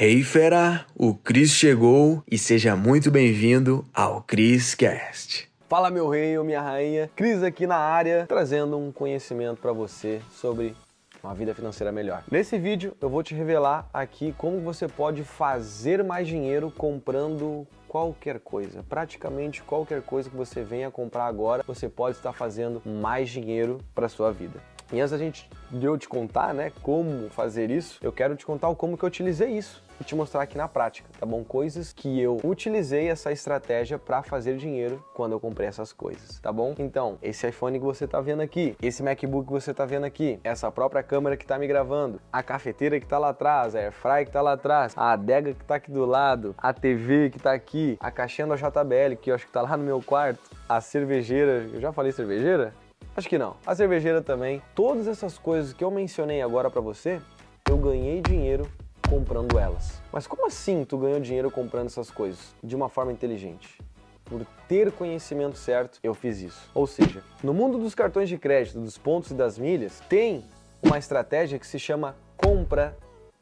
Hey fera, o Cris chegou e seja muito bem-vindo ao Cris Cast. Fala meu rei ou minha rainha, Cris aqui na área, trazendo um conhecimento para você sobre uma vida financeira melhor. Nesse vídeo eu vou te revelar aqui como você pode fazer mais dinheiro comprando qualquer coisa. Praticamente qualquer coisa que você venha comprar agora, você pode estar fazendo mais dinheiro para sua vida. E antes da gente de eu te contar, né, como fazer isso, eu quero te contar o como que eu utilizei isso e te mostrar aqui na prática, tá bom? Coisas que eu utilizei essa estratégia para fazer dinheiro quando eu comprei essas coisas, tá bom? Então, esse iPhone que você tá vendo aqui, esse MacBook que você tá vendo aqui, essa própria câmera que tá me gravando, a cafeteira que tá lá atrás, a Airfryer que tá lá atrás, a adega que tá aqui do lado, a TV que tá aqui, a caixinha da JBL que eu acho que tá lá no meu quarto, a cervejeira, eu já falei cervejeira? Acho que não. A cervejeira também. Todas essas coisas que eu mencionei agora para você, eu ganhei dinheiro comprando elas. Mas como assim tu ganhou dinheiro comprando essas coisas? De uma forma inteligente. Por ter conhecimento certo, eu fiz isso. Ou seja, no mundo dos cartões de crédito, dos pontos e das milhas, tem uma estratégia que se chama compra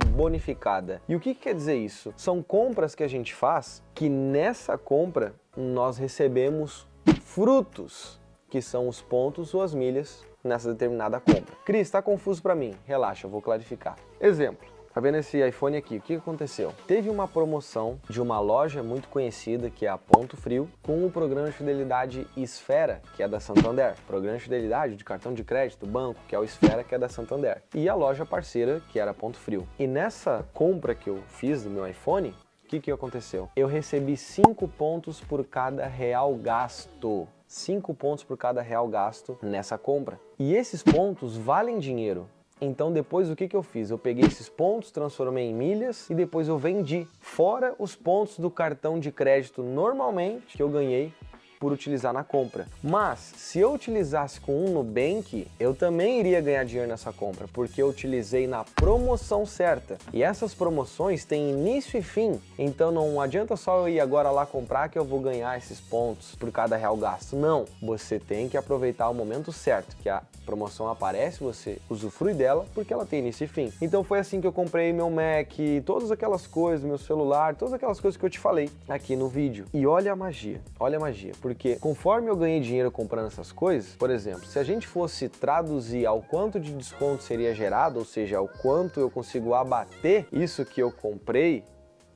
bonificada. E o que, que quer dizer isso? São compras que a gente faz que nessa compra nós recebemos frutos que são os pontos ou as milhas nessa determinada compra. Cris, está confuso para mim? Relaxa, eu vou clarificar. Exemplo. Tá vendo esse iPhone aqui? O que aconteceu? Teve uma promoção de uma loja muito conhecida, que é a Ponto Frio, com o programa de fidelidade Esfera, que é da Santander. Programa de fidelidade de cartão de crédito, banco, que é o Esfera, que é da Santander. E a loja parceira, que era Ponto Frio. E nessa compra que eu fiz do meu iPhone, o que, que aconteceu? Eu recebi 5 pontos por cada real gasto. 5 pontos por cada real gasto nessa compra. E esses pontos valem dinheiro. Então depois o que, que eu fiz? Eu peguei esses pontos, transformei em milhas e depois eu vendi. Fora os pontos do cartão de crédito normalmente que eu ganhei por utilizar na compra. Mas se eu utilizasse com um Nubank, eu também iria ganhar dinheiro nessa compra, porque eu utilizei na promoção certa. E essas promoções têm início e fim, então não adianta só eu ir agora lá comprar que eu vou ganhar esses pontos por cada real gasto. Não, você tem que aproveitar o momento certo, que a promoção aparece, você usufrui dela, porque ela tem início e fim. Então foi assim que eu comprei meu Mac, todas aquelas coisas, meu celular, todas aquelas coisas que eu te falei aqui no vídeo. E olha a magia, olha a magia porque conforme eu ganhei dinheiro comprando essas coisas, por exemplo, se a gente fosse traduzir ao quanto de desconto seria gerado, ou seja, ao quanto eu consigo abater isso que eu comprei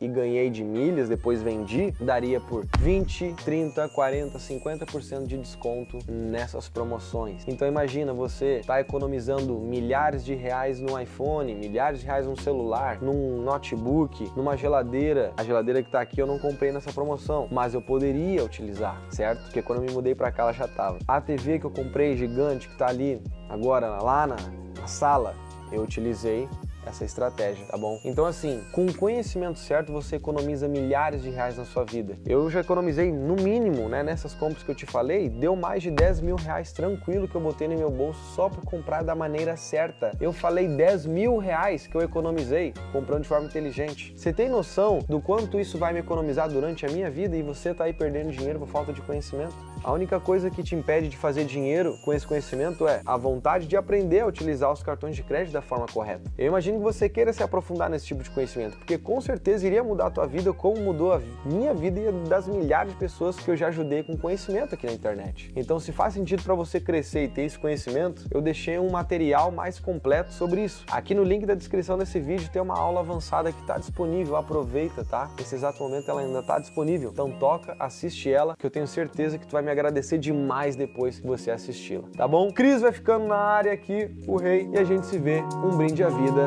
e ganhei de milhas, depois vendi, daria por 20, 30, 40, 50% de desconto nessas promoções. Então imagina você tá economizando milhares de reais no iPhone, milhares de reais no celular, num notebook, numa geladeira. A geladeira que tá aqui eu não comprei nessa promoção, mas eu poderia utilizar, certo? Porque quando eu me mudei para cá ela já tava. A TV que eu comprei gigante que tá ali agora lá na, na sala, eu utilizei essa estratégia, tá bom? Então, assim, com o conhecimento certo, você economiza milhares de reais na sua vida. Eu já economizei, no mínimo, né, nessas compras que eu te falei, deu mais de 10 mil reais tranquilo que eu botei no meu bolso só por comprar da maneira certa. Eu falei 10 mil reais que eu economizei comprando de forma inteligente. Você tem noção do quanto isso vai me economizar durante a minha vida e você tá aí perdendo dinheiro por falta de conhecimento? A única coisa que te impede de fazer dinheiro com esse conhecimento é a vontade de aprender a utilizar os cartões de crédito da forma correta. Eu imagino que você queira se aprofundar nesse tipo de conhecimento, porque com certeza iria mudar a tua vida como mudou a minha vida e a das milhares de pessoas que eu já ajudei com conhecimento aqui na internet. Então, se faz sentido para você crescer e ter esse conhecimento, eu deixei um material mais completo sobre isso. Aqui no link da descrição desse vídeo tem uma aula avançada que está disponível, aproveita, tá? Nesse exato momento ela ainda está disponível. Então toca, assiste ela, que eu tenho certeza que tu vai me agradecer demais depois que você assisti-la, tá bom? Cris vai ficando na área aqui, o rei, e a gente se vê. Um brinde à vida.